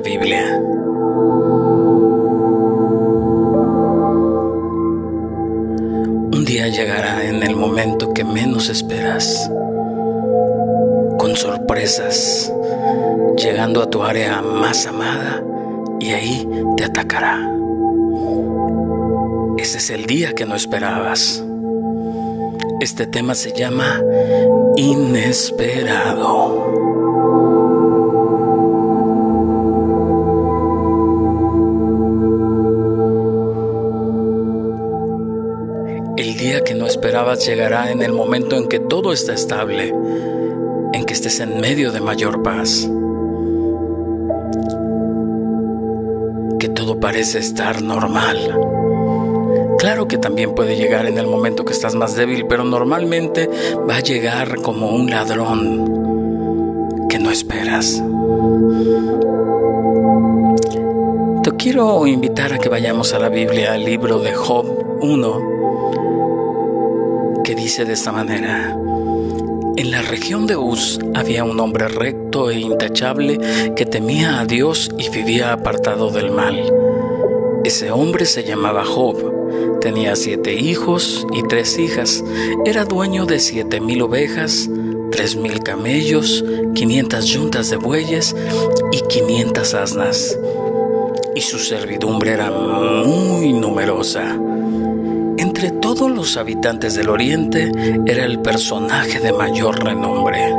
Biblia. Un día llegará en el momento que menos esperas, con sorpresas, llegando a tu área más amada y ahí te atacará. Ese es el día que no esperabas. Este tema se llama Inesperado. Día que no esperabas llegará en el momento en que todo está estable, en que estés en medio de mayor paz, que todo parece estar normal. Claro que también puede llegar en el momento que estás más débil, pero normalmente va a llegar como un ladrón que no esperas. Te quiero invitar a que vayamos a la Biblia, al libro de Job 1 que dice de esta manera. En la región de Uz había un hombre recto e intachable que temía a Dios y vivía apartado del mal. Ese hombre se llamaba Job, tenía siete hijos y tres hijas, era dueño de siete mil ovejas, tres mil camellos, quinientas yuntas de bueyes y quinientas asnas. Y su servidumbre era muy numerosa. Todos los habitantes del Oriente era el personaje de mayor renombre.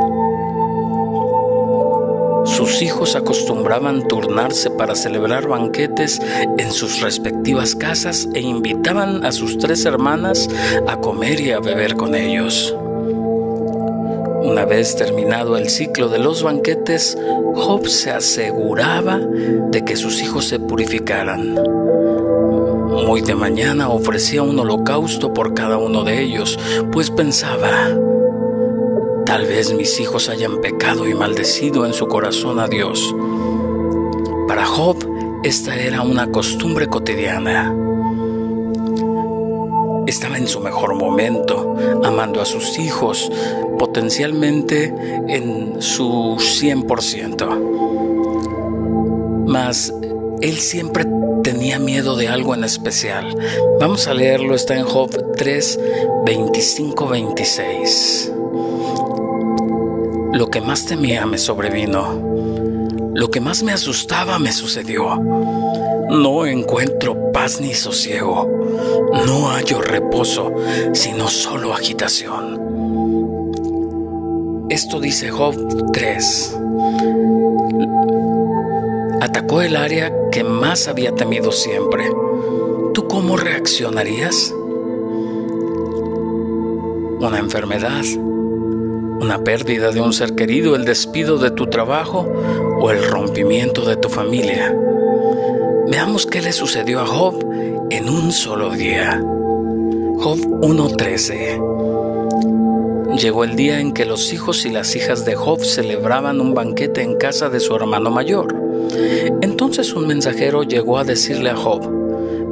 Sus hijos acostumbraban turnarse para celebrar banquetes en sus respectivas casas e invitaban a sus tres hermanas a comer y a beber con ellos. Una vez terminado el ciclo de los banquetes, Job se aseguraba de que sus hijos se purificaran. Muy de mañana ofrecía un holocausto por cada uno de ellos, pues pensaba, tal vez mis hijos hayan pecado y maldecido en su corazón a Dios. Para Job, esta era una costumbre cotidiana. Estaba en su mejor momento, amando a sus hijos, potencialmente en su 100%. Mas él siempre tenía miedo de algo en especial. Vamos a leerlo, está en Job 3, 25, 26. Lo que más temía me sobrevino. Lo que más me asustaba me sucedió. No encuentro paz ni sosiego. No hallo reposo, sino solo agitación. Esto dice Job 3. Atacó el área que más había temido siempre. ¿Tú cómo reaccionarías? Una enfermedad, una pérdida de un ser querido, el despido de tu trabajo o el rompimiento de tu familia. Veamos qué le sucedió a Job en un solo día. Job 1.13 Llegó el día en que los hijos y las hijas de Job celebraban un banquete en casa de su hermano mayor. Entonces un mensajero llegó a decirle a Job,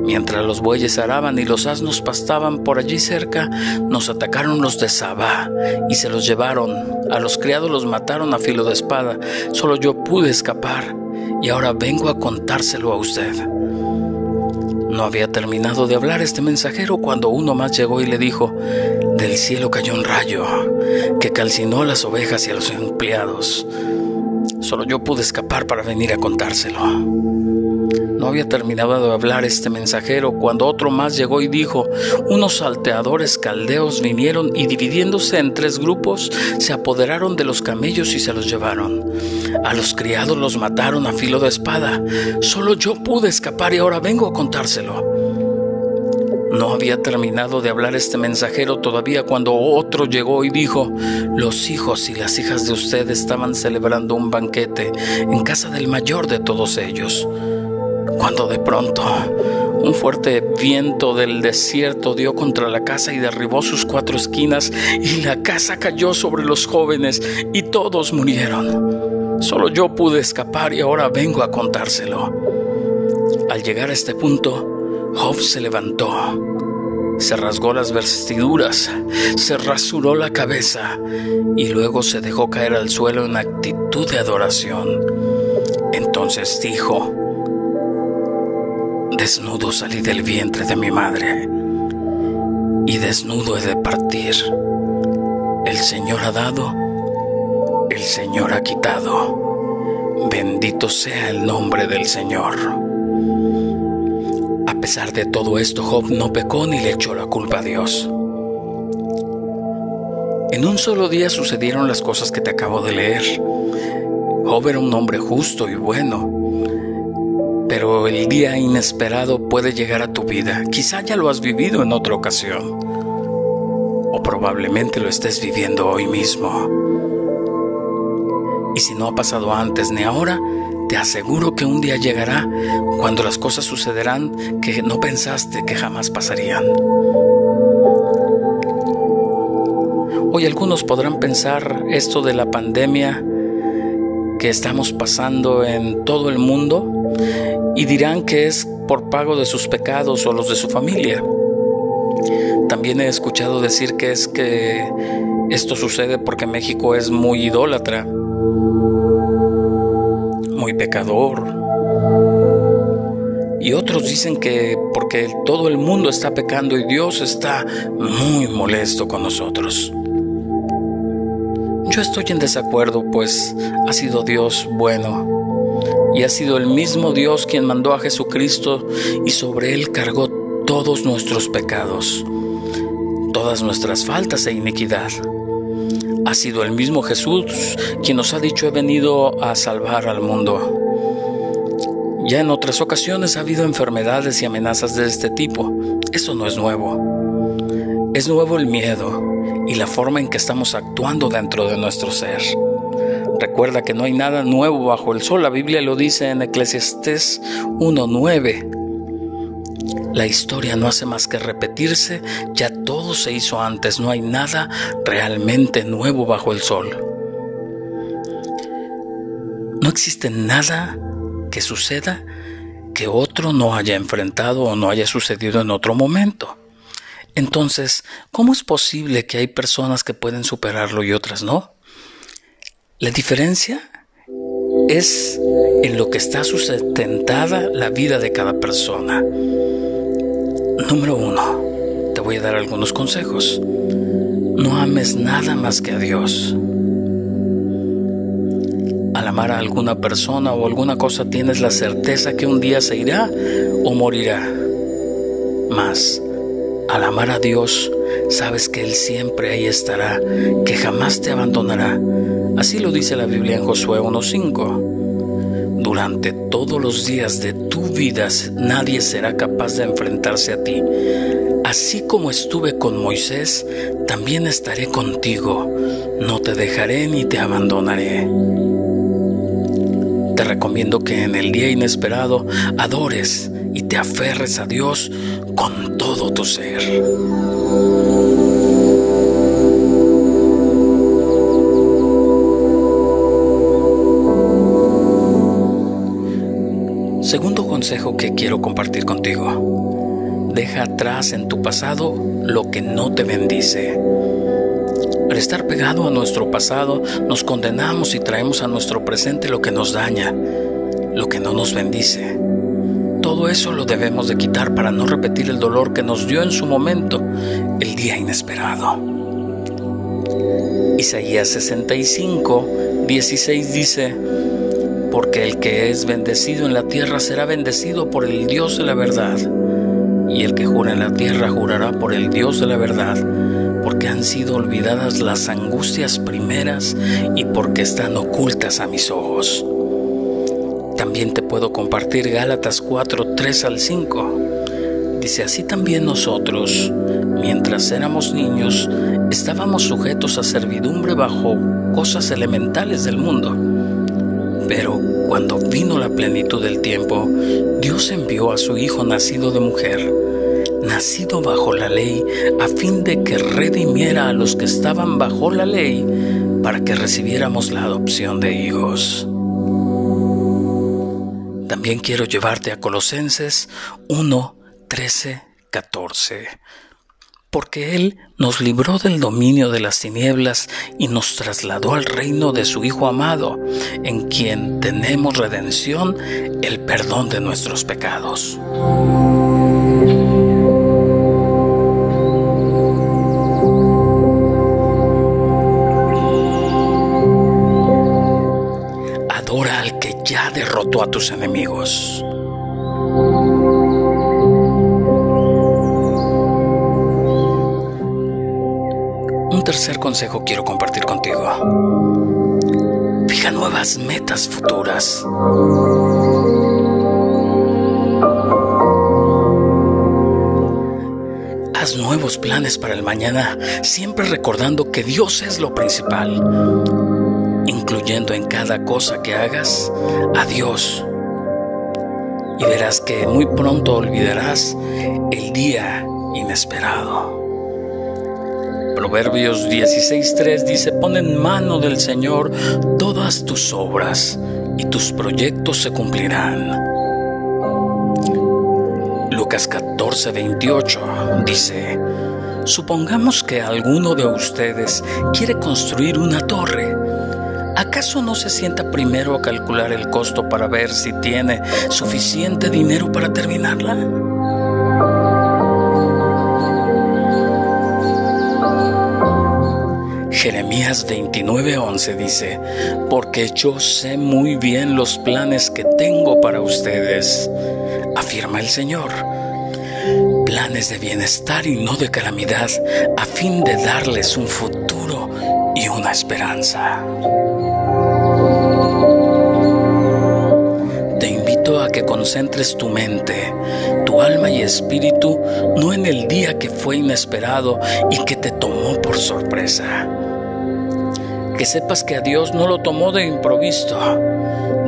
Mientras los bueyes araban y los asnos pastaban por allí cerca, nos atacaron los de Sabá y se los llevaron. A los criados los mataron a filo de espada. Solo yo pude escapar y ahora vengo a contárselo a usted. No había terminado de hablar este mensajero cuando uno más llegó y le dijo, del cielo cayó un rayo que calcinó a las ovejas y a los empleados. Solo yo pude escapar para venir a contárselo. No había terminado de hablar este mensajero cuando otro más llegó y dijo, unos salteadores caldeos vinieron y dividiéndose en tres grupos, se apoderaron de los camellos y se los llevaron. A los criados los mataron a filo de espada. Solo yo pude escapar y ahora vengo a contárselo. No había terminado de hablar este mensajero todavía cuando otro llegó y dijo, los hijos y las hijas de usted estaban celebrando un banquete en casa del mayor de todos ellos cuando de pronto un fuerte viento del desierto dio contra la casa y derribó sus cuatro esquinas y la casa cayó sobre los jóvenes y todos murieron. Solo yo pude escapar y ahora vengo a contárselo. Al llegar a este punto, Job se levantó, se rasgó las vestiduras, se rasuró la cabeza y luego se dejó caer al suelo en actitud de adoración. entonces dijo, desnudo salí del vientre de mi madre y desnudo he de partir. El Señor ha dado, el Señor ha quitado. Bendito sea el nombre del Señor. Pesar de todo esto, Job no pecó ni le echó la culpa a Dios. En un solo día sucedieron las cosas que te acabo de leer. Job era un hombre justo y bueno, pero el día inesperado puede llegar a tu vida. Quizá ya lo has vivido en otra ocasión, o probablemente lo estés viviendo hoy mismo. Y si no ha pasado antes ni ahora, te aseguro que un día llegará cuando las cosas sucederán que no pensaste que jamás pasarían. Hoy algunos podrán pensar esto de la pandemia que estamos pasando en todo el mundo y dirán que es por pago de sus pecados o los de su familia. También he escuchado decir que es que esto sucede porque México es muy idólatra, muy pecador. Y otros dicen que porque todo el mundo está pecando y Dios está muy molesto con nosotros. Yo estoy en desacuerdo, pues ha sido Dios bueno y ha sido el mismo Dios quien mandó a Jesucristo y sobre él cargó todos nuestros pecados, todas nuestras faltas e iniquidad. Ha sido el mismo Jesús quien nos ha dicho he venido a salvar al mundo. Ya en otras ocasiones ha habido enfermedades y amenazas de este tipo. Eso no es nuevo. Es nuevo el miedo, y la forma en que estamos actuando dentro de nuestro ser. Recuerda que no hay nada nuevo bajo el sol. La Biblia lo dice en Eclesiastés 1.9. La historia no hace más que repetirse, ya todo se hizo antes, no hay nada realmente nuevo bajo el sol. No existe nada que suceda que otro no haya enfrentado o no haya sucedido en otro momento. Entonces, ¿cómo es posible que hay personas que pueden superarlo y otras no? La diferencia es en lo que está sustentada la vida de cada persona. Número uno, te voy a dar algunos consejos. No ames nada más que a Dios. Al amar a alguna persona o alguna cosa tienes la certeza que un día se irá o morirá. Más, al amar a Dios, sabes que Él siempre ahí estará, que jamás te abandonará. Así lo dice la Biblia en Josué 1.5. Durante todos los días de tu vida nadie será capaz de enfrentarse a ti. Así como estuve con Moisés, también estaré contigo. No te dejaré ni te abandonaré. Te recomiendo que en el día inesperado adores y te aferres a Dios con todo tu ser. Consejo que quiero compartir contigo. Deja atrás en tu pasado lo que no te bendice. Al estar pegado a nuestro pasado, nos condenamos y traemos a nuestro presente lo que nos daña, lo que no nos bendice. Todo eso lo debemos de quitar para no repetir el dolor que nos dio en su momento el día inesperado. Isaías 65, 16 dice, porque el que es bendecido en la tierra será bendecido por el Dios de la verdad, y el que jura en la tierra jurará por el Dios de la verdad, porque han sido olvidadas las angustias primeras y porque están ocultas a mis ojos. También te puedo compartir Gálatas 4, 3 al 5. Dice así también nosotros, mientras éramos niños, estábamos sujetos a servidumbre bajo cosas elementales del mundo. Pero cuando vino la plenitud del tiempo, Dios envió a su Hijo nacido de mujer, nacido bajo la ley, a fin de que redimiera a los que estaban bajo la ley, para que recibiéramos la adopción de hijos. También quiero llevarte a Colosenses 1, 13, 14. Porque Él nos libró del dominio de las tinieblas y nos trasladó al reino de su Hijo amado, en quien tenemos redención, el perdón de nuestros pecados. Adora al que ya derrotó a tus enemigos. Tercer consejo quiero compartir contigo. Fija nuevas metas futuras. Haz nuevos planes para el mañana, siempre recordando que Dios es lo principal, incluyendo en cada cosa que hagas a Dios. Y verás que muy pronto olvidarás el día inesperado. Proverbios 16.3 dice, pon en mano del Señor todas tus obras y tus proyectos se cumplirán. Lucas 14.28 dice, supongamos que alguno de ustedes quiere construir una torre. ¿Acaso no se sienta primero a calcular el costo para ver si tiene suficiente dinero para terminarla? Jeremías 29:11 dice, porque yo sé muy bien los planes que tengo para ustedes, afirma el Señor, planes de bienestar y no de calamidad, a fin de darles un futuro y una esperanza. Te invito a que concentres tu mente, tu alma y espíritu no en el día que fue inesperado y que te tomó por sorpresa que sepas que a Dios no lo tomó de improviso.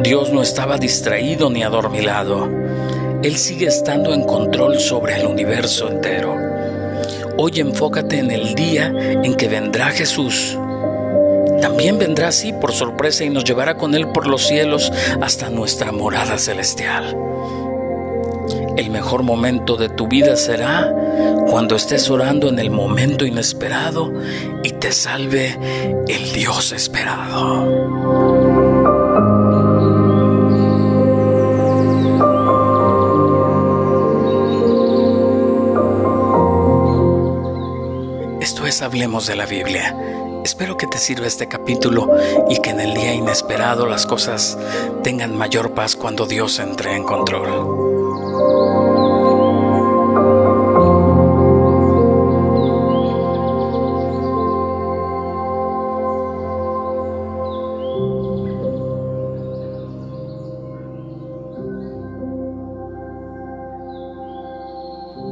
Dios no estaba distraído ni adormilado. Él sigue estando en control sobre el universo entero. Hoy enfócate en el día en que vendrá Jesús. También vendrá así por sorpresa y nos llevará con Él por los cielos hasta nuestra morada celestial. El mejor momento de tu vida será cuando estés orando en el momento inesperado y te salve el Dios esperado. Esto es Hablemos de la Biblia. Espero que te sirva este capítulo y que en el día inesperado las cosas tengan mayor paz cuando Dios entre en control.